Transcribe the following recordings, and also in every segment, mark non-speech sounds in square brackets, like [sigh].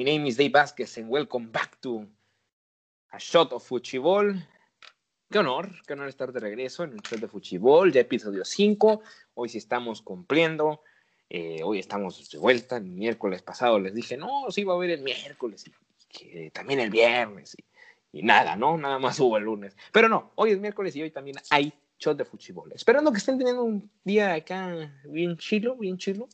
My name is Dave Vázquez and welcome back to A Shot of Fuchibol. Qué honor, qué honor estar de regreso en un Shot de Fuchibol, ya episodio 5. Hoy sí estamos cumpliendo. Eh, hoy estamos de vuelta. El miércoles pasado les dije, no, sí va a haber el miércoles y que también el viernes. Y, y, nada, ¿no? Nada más hubo el lunes. Pero no, hoy es miércoles y hoy también hay Shot de Fuchibol. Esperando que estén teniendo un día acá bien chilo, bien chilo.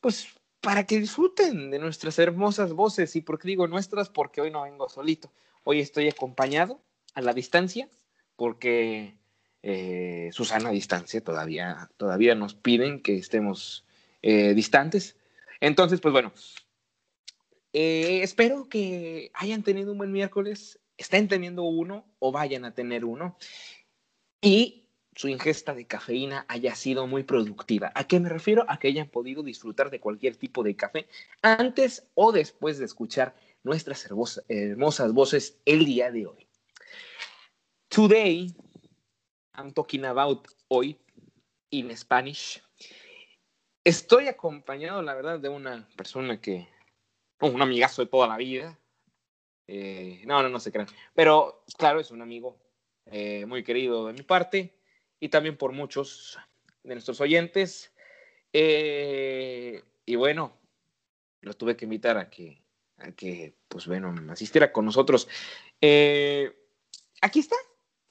Pues para que disfruten de nuestras hermosas voces. ¿Y por qué digo nuestras? Porque hoy no vengo solito. Hoy estoy acompañado a la distancia porque eh, Susana a distancia todavía, todavía nos piden que estemos eh, distantes. Entonces, pues bueno, eh, espero que hayan tenido un buen miércoles, estén teniendo uno o vayan a tener uno. Y su ingesta de cafeína haya sido muy productiva. ¿A qué me refiero? A que hayan podido disfrutar de cualquier tipo de café antes o después de escuchar nuestras hermosas, voces el día de hoy. Today, I'm talking about hoy in Spanish. Estoy acompañado, la verdad, de una persona que, oh, un amigazo de toda la vida. Eh, no, no, no se crean. Pero, claro, es un amigo eh, muy querido de mi parte y también por muchos de nuestros oyentes. Eh, y bueno, lo tuve que invitar a que, a que pues bueno, asistiera con nosotros. Eh, aquí está,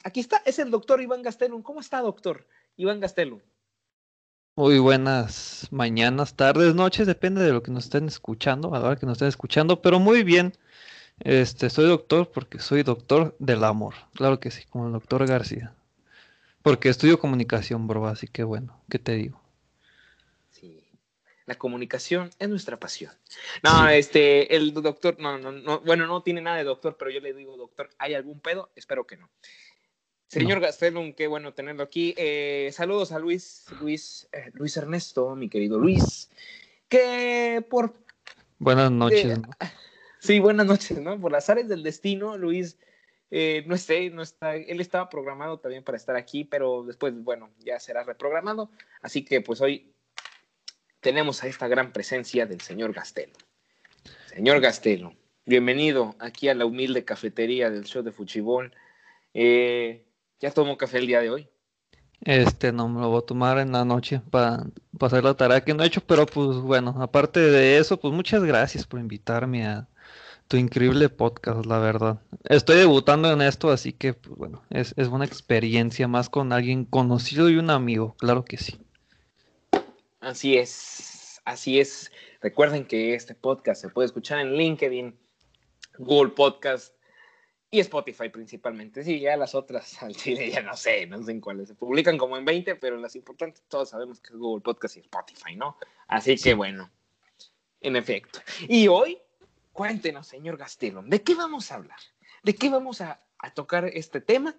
aquí está, es el doctor Iván Gastelum. ¿Cómo está, doctor Iván Gastelum? Muy buenas mañanas, tardes, noches, depende de lo que nos estén escuchando, a la hora que nos estén escuchando, pero muy bien. Este, soy doctor porque soy doctor del amor, claro que sí, como el doctor García. Porque estudio comunicación, bro, así que bueno, ¿qué te digo? Sí, la comunicación es nuestra pasión. No, este, el doctor, no, no, no, bueno, no tiene nada de doctor, pero yo le digo, doctor, ¿hay algún pedo? Espero que no. Señor no. Gastelum, qué bueno tenerlo aquí. Eh, saludos a Luis, Luis, eh, Luis Ernesto, mi querido Luis, que por... Buenas noches. Eh, ¿no? [laughs] Sí, buenas noches, ¿no? Por las áreas del destino, Luis eh, no sé, no está, él estaba programado también para estar aquí, pero después, bueno, ya será reprogramado. Así que pues hoy tenemos a esta gran presencia del señor Gastelo. Señor Gastelo, bienvenido aquí a la humilde cafetería del show de Fuchibol. Eh, ¿Ya tomó café el día de hoy? Este, no me lo voy a tomar en la noche para pa hacer la tarea que no he hecho, pero pues bueno, aparte de eso, pues muchas gracias por invitarme a, tu increíble podcast, la verdad. Estoy debutando en esto, así que, pues, bueno, es, es, una experiencia más con alguien conocido y un amigo, claro que sí. Así es, así es. Recuerden que este podcast se puede escuchar en LinkedIn, Google Podcast y Spotify principalmente. Sí, ya las otras [laughs] al chile ya no sé, no sé en cuáles. Se publican como en 20, pero las importantes todos sabemos que es Google Podcast y Spotify, ¿no? Así que, bueno, en efecto. Y hoy Cuéntenos, señor Gastelum, ¿de qué vamos a hablar? ¿De qué vamos a, tocar este tema?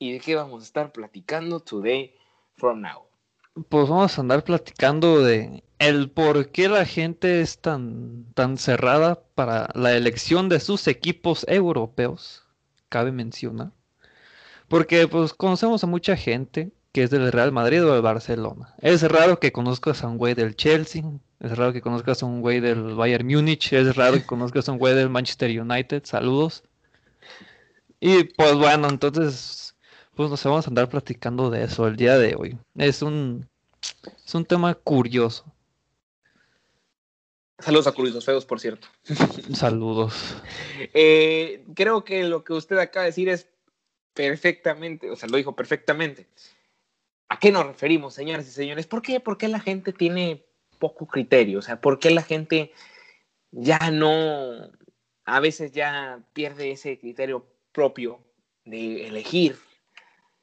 ¿Y de qué vamos a estar platicando today from now? Pues vamos a andar platicando de el por qué la gente es tan, tan cerrada para la elección de sus equipos europeos, cabe mencionar. Porque pues conocemos a mucha gente que es del Real Madrid o del Barcelona. Es raro que conozcas a un güey del Chelsea, es raro que conozcas a un güey del Bayern Múnich, es raro que conozcas a un güey del Manchester United, saludos. Y pues bueno, entonces, pues nos vamos a andar platicando de eso el día de hoy. Es un, es un tema curioso. Saludos a Curiosos Feos, por cierto. [laughs] Saludos. Eh, creo que lo que usted acaba de decir es perfectamente, o sea, lo dijo perfectamente. ¿A qué nos referimos, señoras y señores? ¿Por qué? ¿Por qué la gente tiene poco criterio? O sea, ¿por qué la gente ya no, a veces ya pierde ese criterio propio de elegir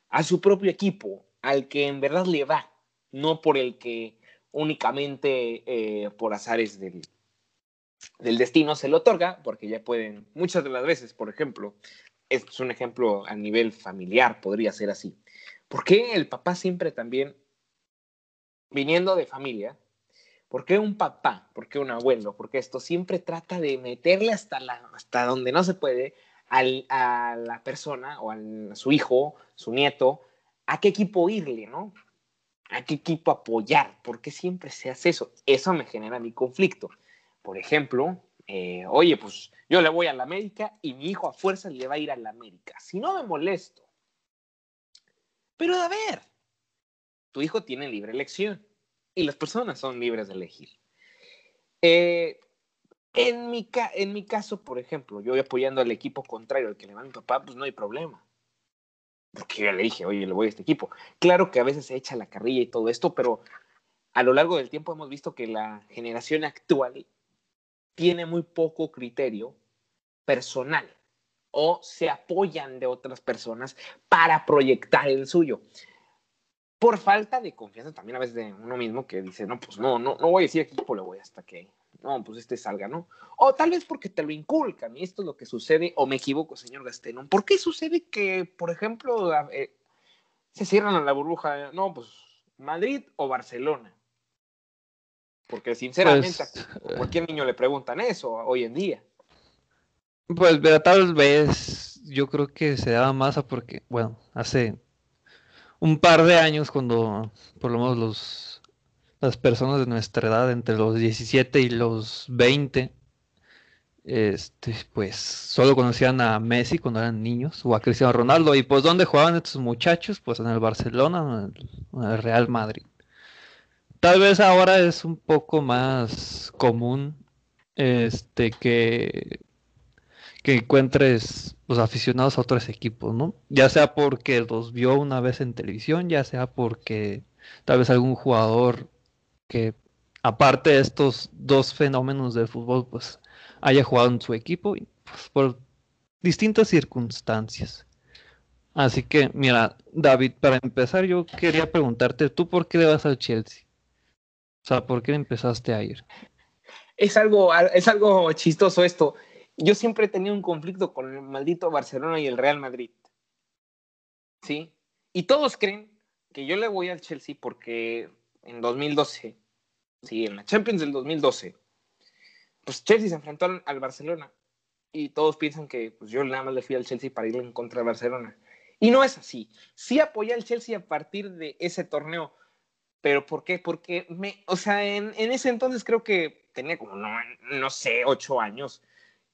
a su propio equipo, al que en verdad le va, no por el que únicamente eh, por azares del, del destino se le otorga, porque ya pueden, muchas de las veces, por ejemplo, es un ejemplo a nivel familiar, podría ser así. ¿Por qué el papá siempre también, viniendo de familia, por qué un papá, por qué un abuelo, porque esto siempre trata de meterle hasta, la, hasta donde no se puede al, a la persona o al, a su hijo, su nieto, a qué equipo irle, ¿no? ¿A qué equipo apoyar? ¿Por qué siempre se hace eso? Eso me genera mi conflicto. Por ejemplo, eh, oye, pues yo le voy a la América y mi hijo a fuerza le va a ir a la América. Si no me molesto. Pero a ver, tu hijo tiene libre elección y las personas son libres de elegir. Eh, en, mi en mi caso, por ejemplo, yo voy apoyando al equipo contrario al que le va mi papá, pues no hay problema. Porque yo le dije, oye, le voy a este equipo. Claro que a veces se echa la carrilla y todo esto, pero a lo largo del tiempo hemos visto que la generación actual tiene muy poco criterio personal o se apoyan de otras personas para proyectar el suyo. Por falta de confianza también a veces de uno mismo que dice, no, pues no, no, no voy a decir equipo, le voy hasta que, no, pues este salga, ¿no? O tal vez porque te lo inculcan y esto es lo que sucede, o me equivoco, señor Gastelón. ¿Por qué sucede que, por ejemplo, eh, se cierran a la burbuja, no, pues Madrid o Barcelona? Porque sinceramente pues, a cualquier niño le preguntan eso hoy en día. Pues tal vez yo creo que se daba más a porque, bueno, hace un par de años cuando por lo menos los, las personas de nuestra edad, entre los 17 y los 20, este, pues solo conocían a Messi cuando eran niños o a Cristiano Ronaldo. Y pues ¿dónde jugaban estos muchachos? Pues en el Barcelona, en el Real Madrid. Tal vez ahora es un poco más común este que, que encuentres los aficionados a otros equipos, ¿no? Ya sea porque los vio una vez en televisión, ya sea porque tal vez algún jugador que aparte de estos dos fenómenos del fútbol, pues haya jugado en su equipo pues, por distintas circunstancias. Así que, mira, David, para empezar yo quería preguntarte, ¿tú por qué le vas al Chelsea? O sea, ¿por qué empezaste a ir? Es algo, es algo chistoso esto. Yo siempre he tenido un conflicto con el maldito Barcelona y el Real Madrid. ¿Sí? Y todos creen que yo le voy al Chelsea porque en 2012, sí, en la Champions del 2012, pues Chelsea se enfrentó al, Barcelona y todos piensan que pues yo nada más le fui al Chelsea para ir en contra del Barcelona. Y no es así. Sí apoyé al Chelsea a partir de ese torneo, ¿Pero por qué? Porque, me, o sea, en, en ese entonces creo que tenía como, no, no sé, ocho años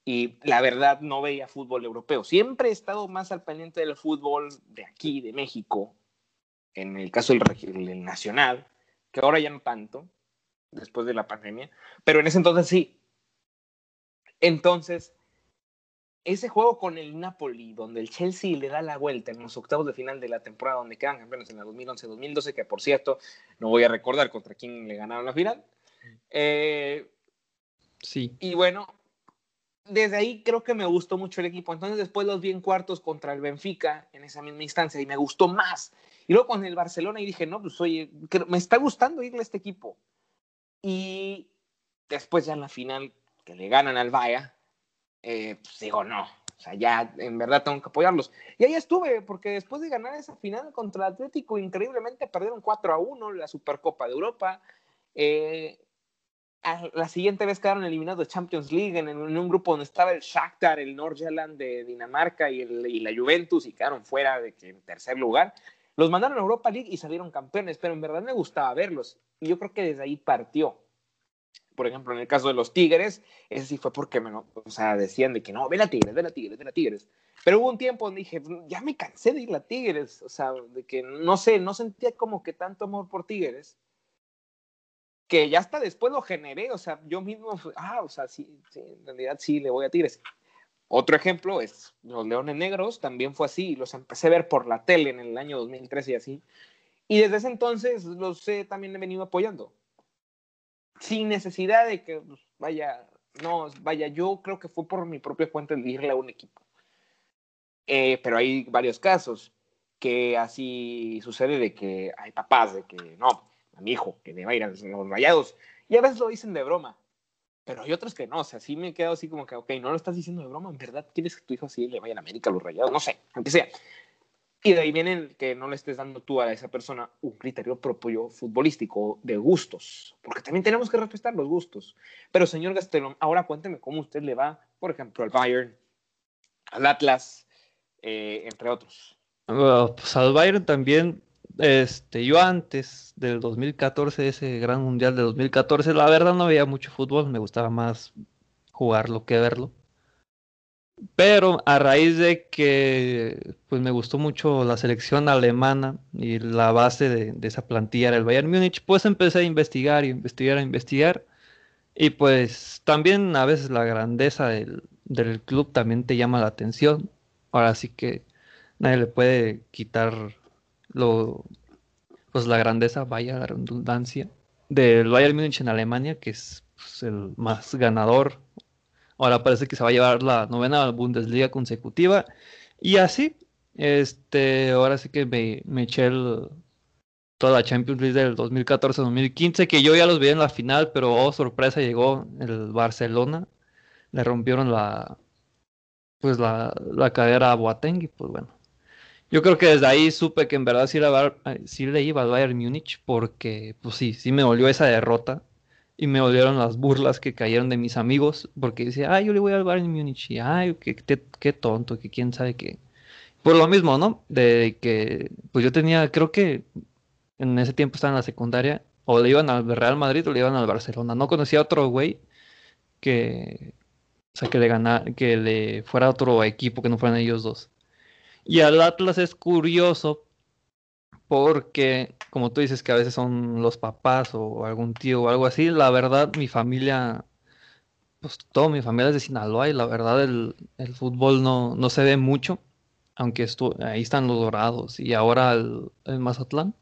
y la verdad no veía fútbol europeo. Siempre he estado más al pendiente del fútbol de aquí, de México, en el caso del, del nacional, que ahora ya no tanto, después de la pandemia, pero en ese entonces sí. Entonces, ese juego con el Napoli, donde el Chelsea le da la vuelta en los octavos de final de la temporada, donde quedan campeones en la 2011-2012, que por cierto, no voy a recordar contra quién le ganaron la final. Eh, sí. Y bueno, desde ahí creo que me gustó mucho el equipo. Entonces después los vi en cuartos contra el Benfica en esa misma instancia y me gustó más. Y luego con el Barcelona y dije, no, pues oye, me está gustando irle a este equipo. Y después ya en la final que le ganan al Bayern, eh, pues digo, no, o sea, ya en verdad tengo que apoyarlos. Y ahí estuve, porque después de ganar esa final contra el Atlético, increíblemente perdieron 4 a 1 la Supercopa de Europa. Eh, la siguiente vez quedaron eliminados de Champions League en, un grupo donde estaba el Shakhtar, el Nordjylland de Dinamarca y, y, la Juventus y quedaron fuera de que en tercer lugar. Los mandaron a Europa League y salieron campeones, pero en verdad me gustaba verlos. Y yo creo que desde ahí partió por ejemplo, en el caso de los Tigres, ese sí fue porque me, o sea, decían de que no, ven a Tigres, ven a Tigres, ven a Tigres. Pero hubo un tiempo donde dije, ya me cansé de ir a Tigres, o sea, de que no sé, no sentía como que tanto amor por Tigres, que ya hasta después lo generé, o sea, yo mismo, ah, o sea, sí, en realidad sí le voy a Tigres. Otro ejemplo es los Leones Negros, también fue así, los empecé a ver por la tele en el año 2013 y así. Y desde ese entonces los he también he venido apoyando sin necesidad de que pues, vaya, no, vaya, yo creo que fue por mi propia cuenta el irle a un equipo. Eh, pero hay varios casos que así sucede de que hay papás de que no, a mi hijo que le va a ir a los rayados y a veces lo dicen de broma, pero hay otros que no, o sea, sí me he quedado así como que, ok, no lo estás diciendo de broma, en verdad quieres que tu hijo así le vaya a América a los rayados, no sé, aunque sea. Y de ahí viene que no le estés dando tú a esa persona un criterio propio futbolístico de gustos, porque también tenemos que respetar los gustos. Pero señor Gastelón, ahora cuénteme cómo usted le va, por ejemplo, al Bayern, al Atlas, eh, entre otros. pues al Bayern también, este, yo antes del 2014, ese gran mundial de 2014, la verdad no veía mucho fútbol, me gustaba más jugarlo que verlo. Pero a raíz de que pues me gustó mucho la selección alemana y la base de, esa plantilla era el Bayern Múnich, pues empecé a investigar y investigar, a investigar. Y pues también a veces la grandeza del, del club también te llama la atención. Ahora sí que nadie le puede quitar lo, pues la grandeza, vaya la redundancia, del Bayern Múnich en Alemania, que es pues, el más ganador. Ahora parece que se va a llevar la novena Bundesliga consecutiva. Y así, este, ahora sí que me, me eché toda la Champions League del 2014-2015, que yo ya los vi en la final, pero oh sorpresa, llegó el Barcelona le rompieron la pues la, la cadera a Boateng y pues bueno. Yo creo que desde ahí supe que en verdad sí, le iba al Bayern Múnich porque pues sí, sí me volvió esa derrota y me volvieron las burlas que cayeron de mis amigos porque dice, ay, yo le voy al Bayern Múnich y ay, qué, qué, tonto, que quién sabe qué. Por lo mismo, ¿no? De que pues yo tenía, creo que en ese tiempo estaba en la secundaria, o le iban al Real Madrid o le iban al Barcelona. No conocía a otro güey que, o sea, que le ganara, que le fuera otro equipo que no fueran ellos dos. Y al Atlas es curioso porque, como tú dices que a veces son los papás o algún tío o algo así, la verdad mi familia, pues toda mi familia es de Sinaloa y la verdad el, fútbol no, no, se ve mucho, aunque ahí están los dorados y ahora el, el, Mazatlán.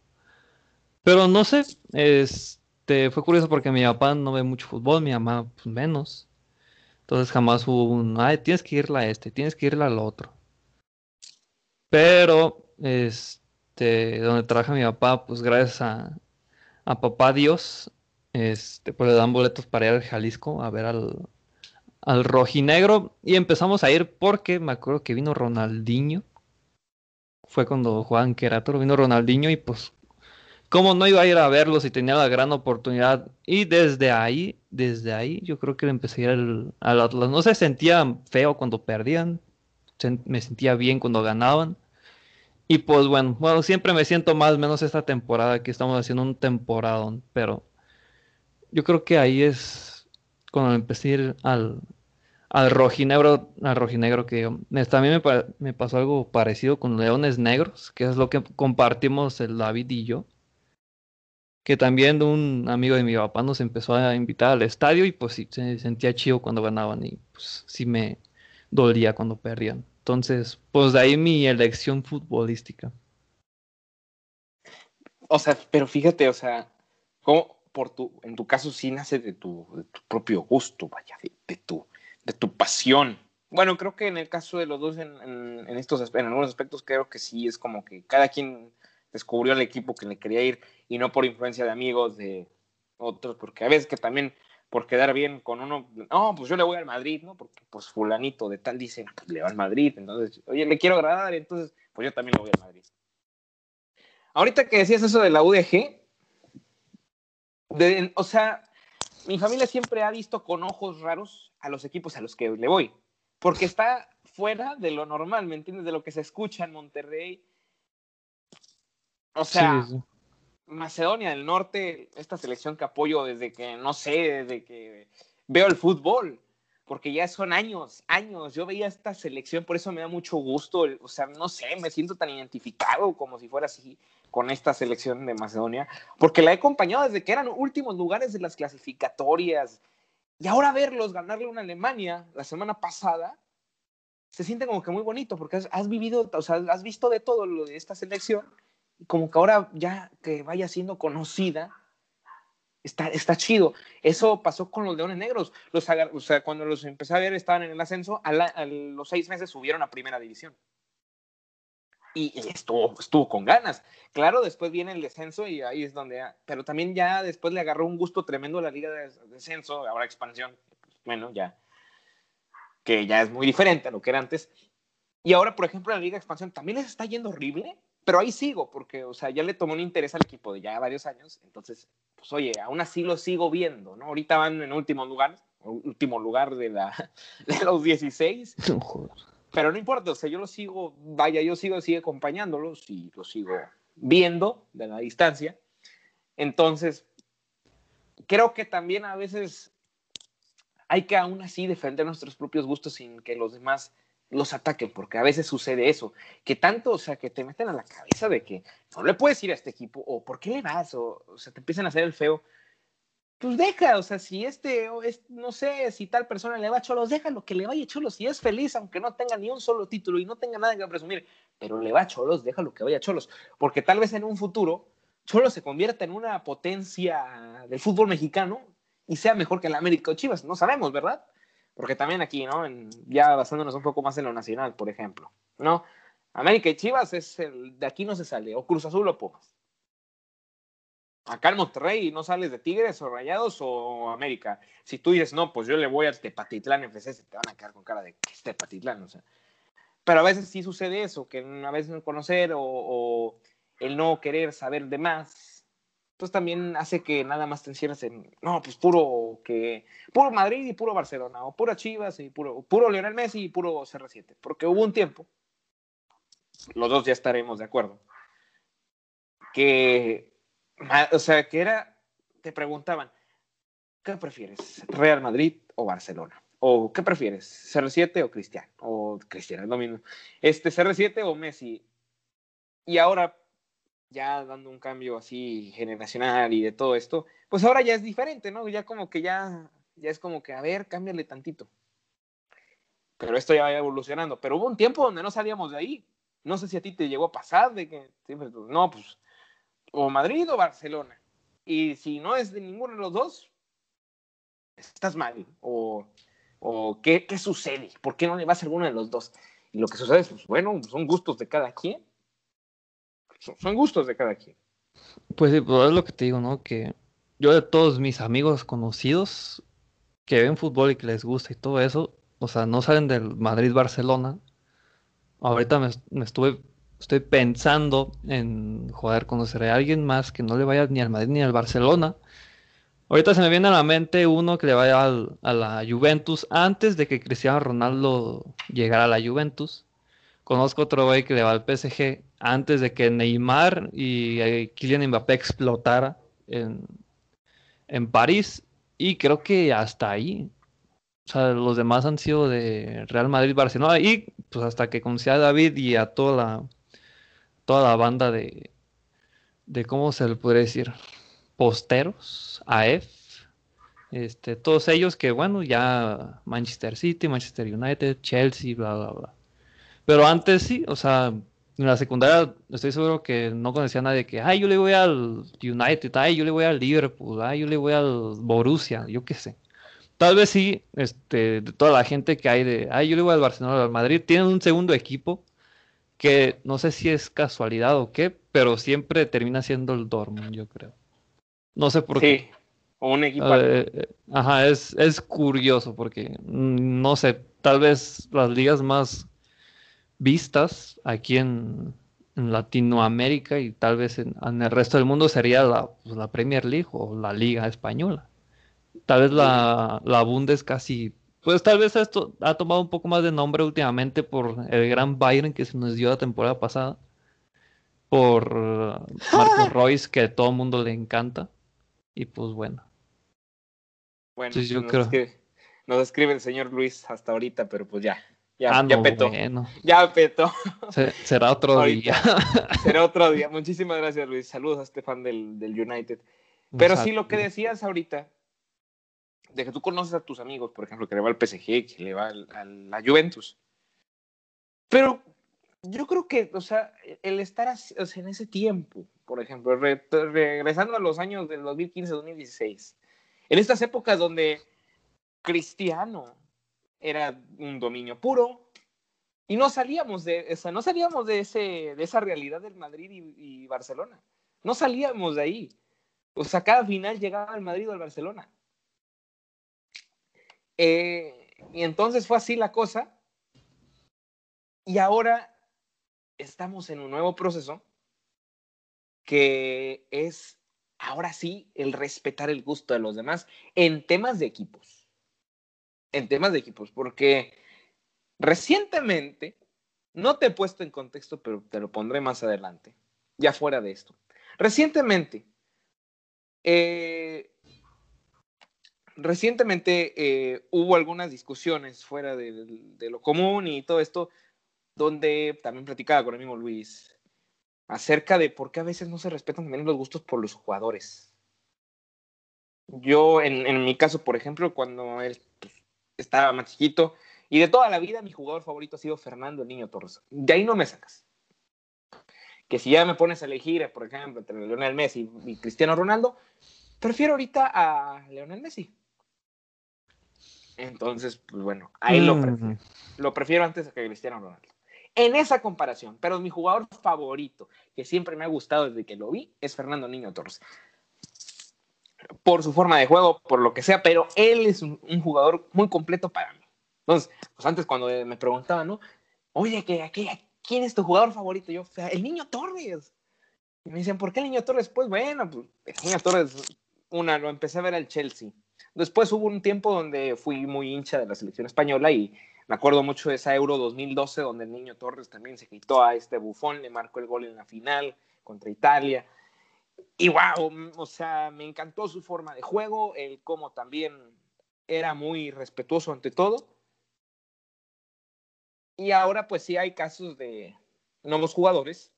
Pero no sé, este, fue curioso porque mi papá no ve mucho fútbol, mi mamá pues menos. Entonces jamás hubo un, ay, tienes que irla a este, tienes que irla al otro. Pero, este, donde trabaja mi papá, pues gracias a, a papá Dios, este, pues le dan boletos para ir al Jalisco a ver al, al rojinegro. Y empezamos a ir porque me acuerdo que vino Ronaldinho. Fue cuando jugaban Querétaro, vino Ronaldinho y pues cómo no iba a ir a verlo si tenía la gran oportunidad. Y desde ahí, desde ahí, yo creo que empecé a ir al, Atlas. No se sentía feo cuando perdían, me sentía bien cuando ganaban. Y pues bueno, bueno, siempre me siento más menos esta temporada que estamos haciendo un temporadón, pero yo creo que ahí es cuando empecé a ir al, al rojinegro, al rojinegro que también me, me pasó algo parecido con Leones Negros, que es lo que compartimos el David y yo que también un amigo de mi papá nos empezó a invitar al estadio y pues sí, se sentía chido cuando ganaban y pues sí me dolía cuando perdían. Entonces, pues de ahí mi elección futbolística. O sea, pero fíjate, o sea, como por tu, en tu caso sí nace de tu, propio gusto, vaya, de, tu, de tu pasión. Bueno, creo que en el caso de los dos, en, en, estos, en algunos aspectos, creo que sí es como que cada quien descubrió el equipo que le quería ir y no por influencia de amigos de otros, porque a veces que también por quedar bien con uno, no, pues yo le voy al Madrid, ¿no? Porque pues fulanito de tal dice, pues le va al Madrid, entonces, oye, le quiero agradar, entonces, pues yo también le voy al Madrid. Ahorita que decías eso de la UDG, o sea, mi familia siempre ha visto con ojos raros a los equipos a los que le voy, porque está fuera de lo normal, ¿me entiendes? De lo que se escucha en Monterrey, o sea, Macedonia del Norte, esta selección que apoyo desde que, no sé, desde que veo el fútbol, porque ya son años, años. Yo veía esta selección, por eso me da mucho gusto. O sea, no sé, me siento tan identificado como si fuera así con esta selección de Macedonia, porque la he acompañado desde que eran últimos lugares de las clasificatorias. Y ahora verlos ganarle una Alemania la semana pasada, se siente como que muy bonito, porque has vivido, o sea, has visto de todo lo de esta selección como que ahora ya que vaya siendo conocida, está, está chido. Eso pasó con los Leones Negros. Los, o sea, cuando los empecé a ver estaban en el ascenso, a, los seis meses subieron a primera división. Y, estuvo, estuvo con ganas. Claro, después viene el descenso y ahí es donde... Pero también ya después le agarró un gusto tremendo a la liga de descenso, ahora expansión. Bueno, ya. Que ya es muy diferente a lo que era antes. Y ahora, por ejemplo, la liga de expansión también les está yendo horrible pero ahí sigo, porque, o sea, ya le tomó un interés al equipo de ya varios años, entonces, pues oye, aún así lo sigo viendo, ¿no? Ahorita van en último lugar, último lugar de, la, [laughs] de los 16, [laughs] pero no importa, o sea, yo lo sigo, vaya, yo sigo, sigo acompañándolos y lo sigo viendo de la distancia, entonces, creo que también a veces hay que aún así defender nuestros propios gustos sin que los demás los ataquen, porque a veces sucede eso, que tanto, o sea, que te meten a la cabeza de que no le puedes ir a este equipo, o por qué le vas, o, o sea, te empiezan a hacer el feo. Pues deja, o sea, si este, o es, no sé, si tal persona le va a Cholos, déjalo que le vaya a Cholos, si es feliz, aunque no tenga ni un solo título y no tenga nada que presumir, pero le va a Cholos, déjalo que vaya a Cholos, porque tal vez en un futuro Cholos se convierta en una potencia del fútbol mexicano y sea mejor que el América o Chivas, no sabemos, ¿verdad? Porque también aquí, ¿no? En, ya basándonos un poco más en lo nacional, por ejemplo, ¿no? América y Chivas es el, de aquí no se sale, o Cruz Azul o Pumas. Acá en Monterrey no sales de Tigres o Rayados o América. Si tú dices, no, pues yo le voy al Tepatitlán FC, se te van a quedar con cara de que es Tepatitlán, o sea. Pero a veces sí sucede eso, que a veces no conocer o, o el no querer saber de más, pues también hace que nada más te encierres en, no, pues puro que, puro Madrid y puro Barcelona, o pura Chivas y puro, puro Lionel Messi y puro CR7, porque hubo un tiempo, los dos ya estaremos de acuerdo, que, o sea, que era, te preguntaban, ¿qué prefieres, Real Madrid o Barcelona? ¿O qué prefieres, CR7 o Cristiano? O Cristiano, es lo mismo. Este, CR7 o Messi. Y ahora ya dando un cambio así generacional y de todo esto, pues ahora ya es diferente, ¿no? Ya como que ya, ya es como que, a ver, cámbiale tantito. Pero esto ya va evolucionando. Pero hubo un tiempo donde no salíamos de ahí. No sé si a ti te llegó a pasar de que, no, pues, o Madrid o Barcelona. Y si no es de ninguno de los dos, estás mal. O, o ¿qué, ¿qué sucede? ¿Por qué no le vas a alguno de los dos? Y lo que sucede es, pues, bueno, son gustos de cada quien son gustos de cada quien. Pues sí, pues es lo que te digo, ¿no? Que yo de todos mis amigos conocidos que ven fútbol y que les gusta y todo eso, o sea, no salen del Madrid-Barcelona. Ahorita me, estuve, estoy pensando en, joder, conocer a alguien más que no le vaya ni al Madrid ni al Barcelona. Ahorita se me viene a la mente uno que le vaya a la Juventus antes de que Cristiano Ronaldo llegara a la Juventus. Conozco otro güey que le va al PSG antes de que Neymar y eh, Kylian Mbappé explotara en, en París. Y creo que hasta ahí. O sea, los demás han sido de Real Madrid, Barcelona. Y pues hasta que conocí a David y a toda la, toda la banda de, de ¿cómo se le puede decir? Posteros, AF. Este, todos ellos que, bueno, ya Manchester City, Manchester United, Chelsea, bla, bla, bla. Pero antes sí, o sea, en la secundaria estoy seguro que no conocía a nadie que, ay, yo le voy al United, ay, yo le voy al Liverpool, ay, yo le voy al Borussia, yo qué sé. Tal vez sí, este, de toda la gente que hay de, ay, yo le voy al Barcelona, al Madrid, tienen un segundo equipo que no sé si es casualidad o qué, pero siempre termina siendo el Dortmund, yo creo. No sé por qué. Sí, o un equipo. Eh, eh, ajá, es, es curioso porque, mm, no sé, tal vez las ligas más vistas aquí en, Latinoamérica y tal vez en, el resto del mundo sería la, pues, la, Premier League o la Liga Española. Tal vez la, la Bundes casi, pues tal vez esto ha tomado un poco más de nombre últimamente por el gran Bayern que se nos dio la temporada pasada, por Marcos [laughs] Royce que a todo el mundo le encanta y pues bueno. Bueno, yo creo... que nos escribe el señor Luis hasta ahorita, pero pues ya, ya, ah, ya petó. Ya petó. Será otro [laughs] día. [laughs] Será otro día. Muchísimas gracias, Luis. Saludos a este fan del, del United. Pero sí, lo que decías ahorita, de que tú conoces a tus amigos, por ejemplo, que le va al PSG, que le va a la Juventus. Pero yo creo que, o sea, el estar en ese tiempo, por ejemplo, regresando a los años del 2015-2016, en estas épocas donde Cristiano, era un dominio puro y no salíamos de, o no salíamos de, ese, de esa realidad del Madrid y, Barcelona. No salíamos de ahí. O sea, cada final llegaba el Madrid o el Barcelona. Eh, y entonces fue así la cosa. Y ahora estamos en un nuevo proceso que es ahora sí el respetar el gusto de los demás en temas de equipos en temas de equipos, porque recientemente, no te he puesto en contexto, pero te lo pondré más adelante, ya fuera de esto. Recientemente, eh, recientemente eh, hubo algunas discusiones fuera de, lo común y todo esto, donde también platicaba con el mismo Luis acerca de por qué a veces no se respetan también los gustos por los jugadores. Yo, en, en mi caso, por ejemplo, cuando él pues, estaba más chiquito, y de toda la vida mi jugador favorito ha sido Fernando el Niño Torres. De ahí no me sacas. Que si ya me pones a elegir, por ejemplo, entre Lionel Messi y Cristiano Ronaldo, prefiero ahorita a Lionel Messi. Entonces, pues bueno, ahí lo prefiero. Lo prefiero antes que Cristiano Ronaldo. En esa comparación, pero mi jugador favorito, que siempre me ha gustado desde que lo vi, es Fernando Niño Torres. Por su forma de juego, por lo que sea, pero él es un, un jugador muy completo para mí. Entonces, pues antes cuando me preguntaban, ¿no? Oye, ¿qué, ¿quién es tu jugador favorito? Yo, el Niño Torres. Y me decían, ¿por qué el Niño Torres? Pues bueno, pues el Niño Torres, una, lo empecé a ver al Chelsea. Después hubo un tiempo donde fui muy hincha de la selección española y me acuerdo mucho de esa Euro 2012 donde el Niño Torres también se quitó a este bufón, le marcó el gol en la final contra Italia. Y wow, o sea, me encantó su forma de juego, el cómo también era muy respetuoso ante todo. Y ahora pues sí hay casos de nuevos jugadores,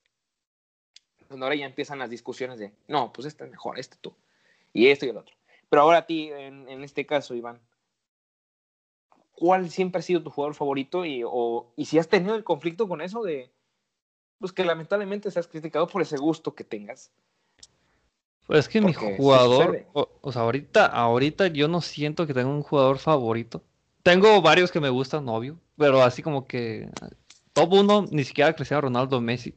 donde ahora ya empiezan las discusiones de, no, pues este es mejor, este tú, y esto y el otro. Pero ahora a ti, en, en este caso, Iván, ¿cuál siempre ha sido tu jugador favorito? Y, o, y si has tenido el conflicto con eso de, pues que lamentablemente seas criticado por ese gusto que tengas. Pues que mi jugador, o, o, sea, ahorita, ahorita yo no siento que tenga un jugador favorito. Tengo varios que me gustan, obvio, pero así como que top uno, ni siquiera Cristiano Ronaldo Messi.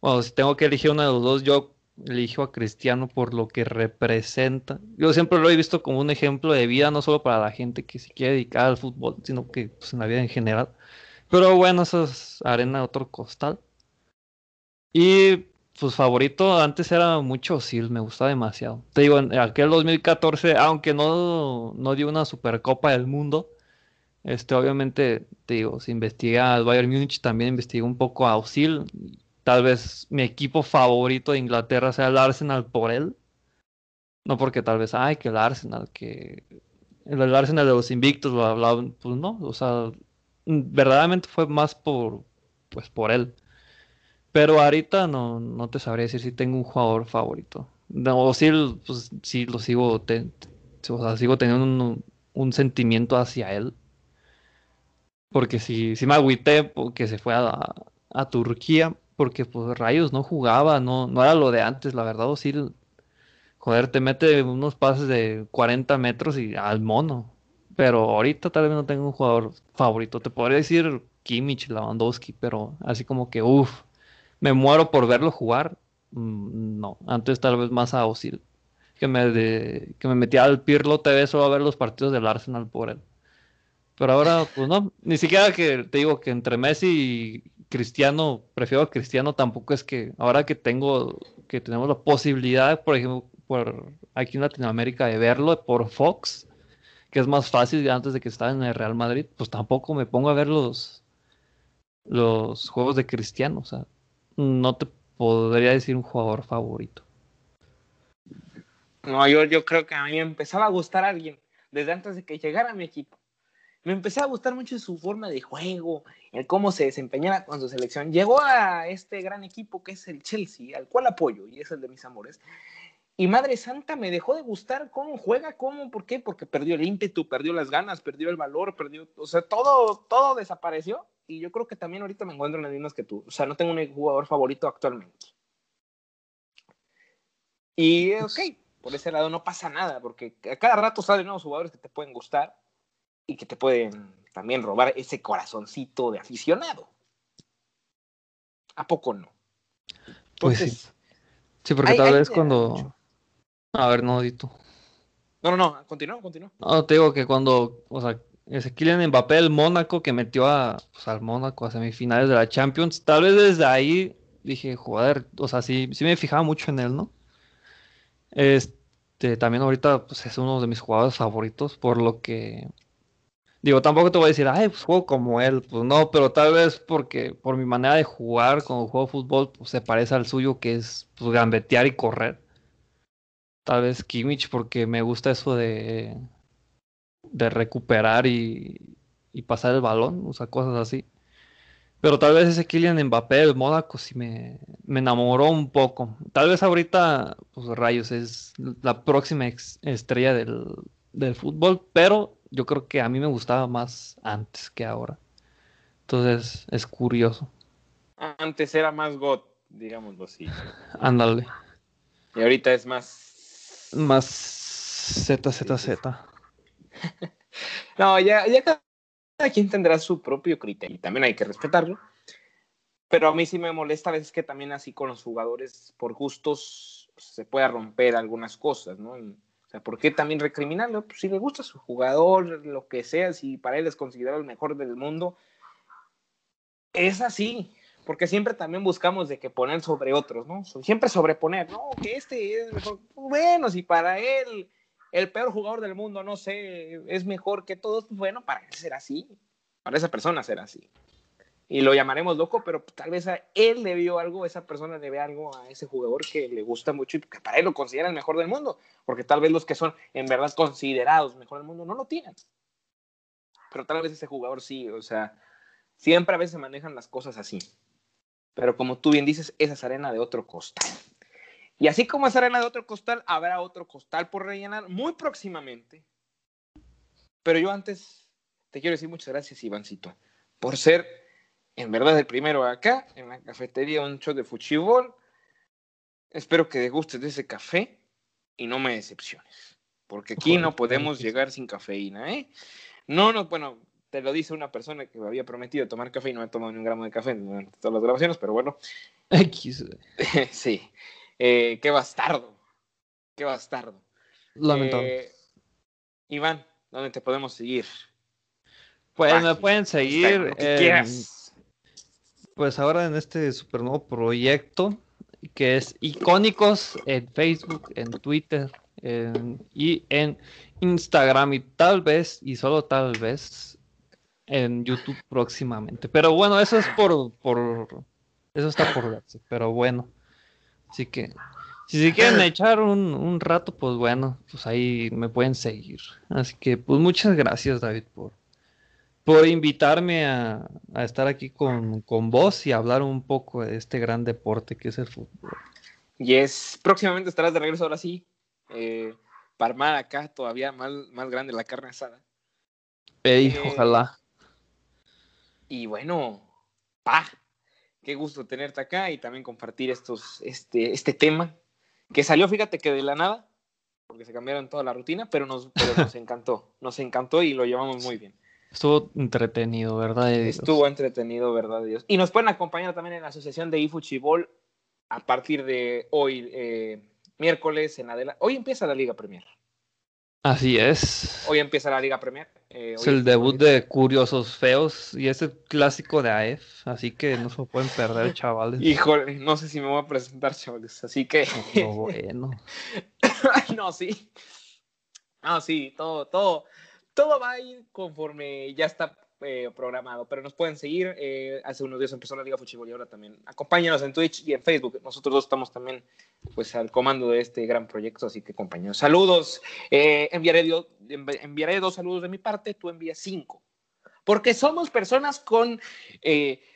Bueno, si tengo que elegir uno de los dos, yo elijo a Cristiano por lo que representa. Yo siempre lo he visto como un ejemplo de vida, no solo para la gente que se quiere dedicar al fútbol, sino que pues, en la vida en general. Pero bueno, eso es arena de otro costal. Y pues favorito antes era mucho Sil, me gustaba demasiado. Te digo, en aquel 2014, aunque no, no dio una Supercopa del Mundo, este obviamente, te digo, se investiga al Bayern Múnich, también investiga un poco a Osil. Tal vez mi equipo favorito de Inglaterra sea el Arsenal por él. No porque tal vez, ay, que el Arsenal, que el Arsenal de los invictos, bla, bla, pues no, o sea, verdaderamente fue más por, pues por él. Pero ahorita no, no te sabría decir si tengo un jugador favorito. o sí, pues, lo sigo, te, o sea, sigo teniendo un, un, sentimiento hacia él. Porque si sí me agüité porque se fue a, a, Turquía, porque pues rayos no jugaba, no, no era lo de antes, la verdad, o sí, joder, te mete unos pases de 40 metros y al mono. Pero ahorita tal vez no tengo un jugador favorito. Te podría decir Kimmich, Lewandowski, pero así como que, uff, me muero por verlo jugar. Mm, no, antes tal vez más a Osil. Que me, de, que me metía al Pirlo TV solo a ver los partidos del Arsenal por él. Pero ahora, pues no, ni siquiera que te digo que entre Messi y Cristiano, prefiero a Cristiano, tampoco es que ahora que tengo, que tenemos la posibilidad, por ejemplo, por aquí en Latinoamérica de verlo por Fox, que es más fácil antes de que estaba en el Real Madrid, pues tampoco me pongo a ver los, los juegos de Cristiano, o sea, no te podría decir un jugador favorito. No, yo, yo creo que a mí me empezaba a gustar alguien desde antes de que llegara a mi equipo. Me empezaba a gustar mucho su forma de juego, el cómo se desempeñaba con su selección. Llegó a este gran equipo que es el Chelsea, al cual apoyo y es el de mis amores. Y Madre Santa me dejó de gustar cómo juega, cómo, ¿por qué? Porque perdió el ímpetu, perdió las ganas, perdió el valor, perdió, o sea, todo, todo desapareció y yo creo que también ahorita me encuentro en las mismas que tú. O sea, no tengo un jugador favorito actualmente. Y ok, por ese lado no pasa nada, porque a cada rato salen nuevos jugadores que te pueden gustar y que te pueden también robar ese corazoncito de aficionado. ¿A poco no? pues sí. Sí, porque tal vez cuando. A ver, no, Dito. No, no, no, continúa, continúa. No, te digo que cuando, o sea, ese Kylian Mbappé, el Mónaco, que metió a, pues, al Mónaco a semifinales de la Champions. Tal vez desde ahí dije, joder, o sea, sí, sí me fijaba mucho en él, ¿no? Este, también ahorita pues, es uno de mis jugadores favoritos, por lo que. Digo, tampoco te voy a decir, ay, pues juego como él, pues no, pero tal vez porque por mi manera de jugar cuando juego fútbol, pues se parece al suyo, que es pues, gambetear y correr. Tal vez Kimmich, porque me gusta eso de, de recuperar y, y pasar el balón, o sea, cosas así. Pero tal vez ese Kylian Mbappé el Mónaco sí me, me, enamoró un poco. Tal vez ahorita, pues Rayos es la próxima estrella del, del, fútbol, pero yo creo que a mí me gustaba más antes que ahora. Entonces es curioso. Antes era más God, digámoslo así. [laughs] Ándale. Y ahorita es más. Más ZZZ. [laughs] no, ya, ya cada quien tendrá su propio criterio y también hay que respetarlo. Pero a mí sí me molesta a veces que también así con los jugadores por gustos se pueda romper algunas cosas, ¿no? o sea, ¿por qué también recriminarlo? Pues si le gusta a su jugador, lo que sea, si para él es considerado el mejor del mundo, es así, porque siempre también buscamos de que poner sobre otros, ¿no? Siempre sobreponer, no, que este es mejor. Bueno, si para él el peor jugador del mundo, no sé, es mejor que todos, bueno, para él será así, para esa persona será así. Y lo llamaremos loco, pero tal vez a él le vio algo, esa persona le ve algo a ese jugador que le gusta mucho y que para él lo considera el mejor del mundo, porque tal vez los que son en verdad considerados mejor del mundo no lo tienen. Pero tal vez ese jugador sí, o sea, siempre a veces manejan las cosas así. Pero como tú bien dices, esa es arena de otro costal. Y así como es arena de otro costal, habrá otro costal por rellenar muy próximamente. Pero yo antes te quiero decir muchas gracias, Ivancito, por ser en verdad el primero acá, en la cafetería Un Show de Fuchibol. Espero que gustes de ese café y no me decepciones, porque aquí no podemos llegar sin cafeína, ¿eh? No, no, bueno, te lo dice una persona que me había prometido tomar café y no he tomado ni un gramo de café durante todas las grabaciones, pero bueno. [laughs] Sí. Eh, qué bastardo. Qué bastardo. Lamentable. Eh, Iván, ¿dónde te podemos seguir? Pues me pueden seguir. pues ahora en este super nuevo proyecto que es icónicos en Facebook, en Twitter y en Instagram y tal vez y solo tal vez en YouTube próximamente. Pero bueno, eso es por, por eso está por verse. Pero bueno. Así que, si se quieren echar un, rato, pues bueno, pues ahí me pueden seguir. Así que, pues muchas gracias, David, por, por invitarme a, estar aquí con, con, vos y hablar un poco de este gran deporte que es el fútbol. Y es, próximamente estarás de regreso ahora sí, eh, para armar acá todavía más, más grande la carne asada. Ey, eh, ojalá. Y bueno, pa, qué gusto tenerte acá y también compartir estos, este, este tema que salió, fíjate que de la nada, porque se cambiaron toda la rutina, pero nos, nos [laughs] encantó, nos encantó y lo llevamos muy bien. Estuvo entretenido, ¿verdad? Estuvo entretenido, ¿verdad? Dios. Y nos pueden acompañar también en la asociación de eFuchibol a partir de hoy, eh, miércoles en adelante. Hoy empieza la Liga Premier. Así es. Hoy empieza la Liga Premier. Eh, es el debut de Curiosos Feos y es el clásico de AEF, así que no se pueden perder, [laughs] chavales. Híjole, no sé si me voy a presentar, chavales, así que. No, bueno. [laughs] no, sí. No, sí, todo, todo, todo va a ir conforme ya está eh, programado, pero nos pueden seguir. Eh, hace unos días empezó la Liga Fuchibol y ahora también. Acompáñanos en Twitch y en Facebook. Nosotros dos estamos también pues al comando de este gran proyecto, así que compañeros, saludos. Eh, enviaré, dos saludos de mi parte, tú envías cinco. Porque somos personas con,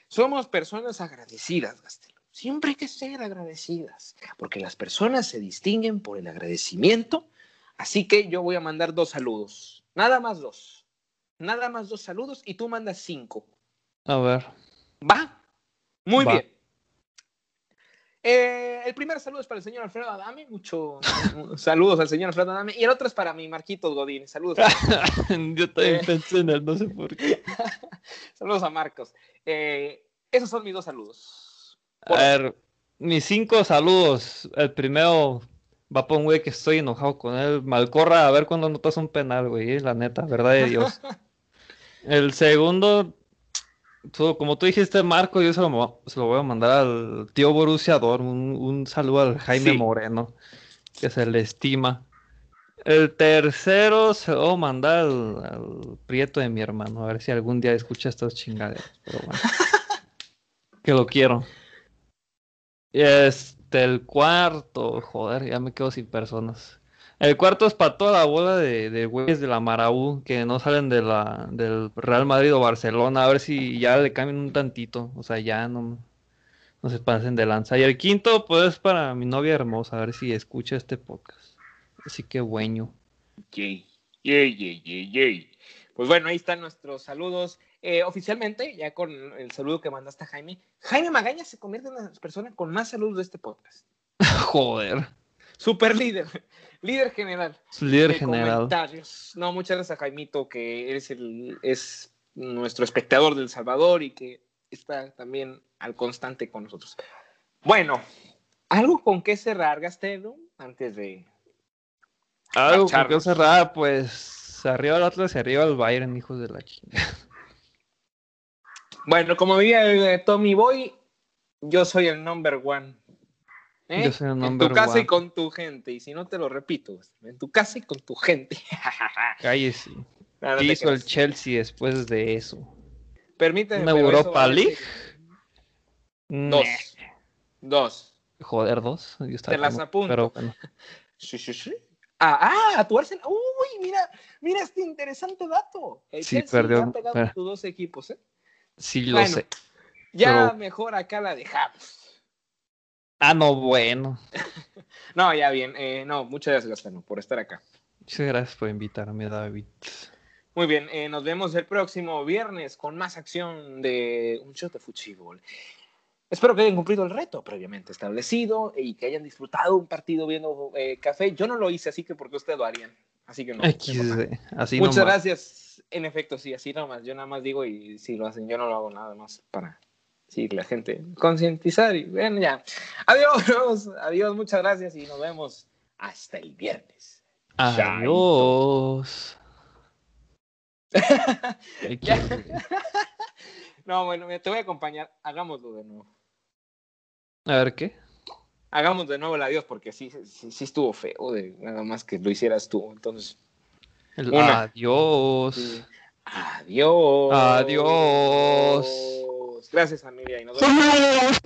somos personas agradecidas, Gastelo. Siempre hay que ser agradecidas, porque las personas se distinguen por el agradecimiento. Así que yo voy a mandar dos saludos, nada más dos nada más dos saludos y tú mandas cinco. A ver. ¿Va? Muy bien. Eh, el primer saludo es para el señor Alfredo Adame. Muchos [laughs] saludos al señor Alfredo Adame. Y el otro es para mi Marquitos Godín. Saludos. [laughs] Yo también eh, pensé en él, no sé por qué. [laughs] saludos a Marcos. Eh, esos son mis dos saludos. a ver, mis cinco saludos. El primero va por un güey que estoy enojado con él. Malcorra, a ver cuándo anotas un penal, güey. La neta, verdad de Dios. El segundo, como tú dijiste, Marco, yo se lo, voy a mandar al tío Borussia un, un saludo al Jaime Moreno, que se le estima. El tercero se lo voy a mandar al, prieto de mi hermano, a ver si algún día escucha estas chingaderas, pero bueno. [laughs] que lo quiero. Es, del cuarto, joder, ya me quedo sin personas. El cuarto es para toda la bola de, de güeyes de la Maraú que no salen de la, del Real Madrid o Barcelona. A ver si ya le cambian un tantito. O sea, ya no, no se pasen de lanza. Y el quinto, pues, es para mi novia hermosa. A ver si escucha este podcast. Así que bueno. Yay, yay, yay, yay, yay. Pues bueno, ahí están nuestros saludos. Eh, oficialmente, ya con el saludo que mandaste a Jaime, Jaime Magaña se convierte en la persona con más saludos de este podcast. [laughs] Joder. Super líder, [laughs] líder general. Líder de general. comentarios. No, muchas gracias a Jaimito, que es, el, es nuestro espectador del Salvador y que está también al constante con nosotros. Bueno, ¿algo con qué cerrar, Gastelo? Antes de. Algo Marcharnos. quiero cerrar, pues, arriba el Atlas y arriba el Bayern, hijos de la chingada. Bueno, como diría eh, Tommy Boy, yo soy el number one. ¿Eh? Yo soy el en tu casa one. y con tu gente. Y si no te lo repito, en tu casa y con tu gente. [laughs] Cállese. No, no ¿Qué hizo el. Chelsea después de eso? Permíteme. ¿Una Europa League? decir-. Dos. Dos. Joder, dos. Yo Te las apunto. Pero bueno. [laughs] Sí, sí, sí. Ah, ah, a tu Arsenal. Uy, mira, mira este interesante dato. El Sí, Chelsea perdió, ha pegado a tus dos equipos, ¿eh? Sí lo Bueno. sé. Ya Pero- mejor acá la dejamos. Ah, no, bueno. [laughs] No, ya bien. eh, no, muchas gracias, Gastano, por estar acá. Muchas gracias por invitarme, David. Muy bien, eh, nos vemos el próximo viernes con más acción de un shot de fútbol. Espero que hayan cumplido el reto previamente establecido y que hayan disfrutado un partido viendo eh, café. Yo no lo hice, así que porque ustedes lo harían. Así que no. Así Muchas nomás. gracias. En efecto, sí, así nomás. Yo nada más digo y si lo hacen, yo no lo hago nada más para sí, la gente concientizar y ven ya. Adiós, [laughs] adiós, muchas gracias y nos vemos hasta el viernes. Adiós. [laughs] No, bueno, te voy a acompañar. Hagámoslo de nuevo. A ver qué. Hagamos de nuevo el adiós porque sí, sí, sí estuvo feo de nada más que lo hicieras tú. Entonces, El Una. adiós. sí. adiós. Adiós. Gracias, familia. Y nos vemos.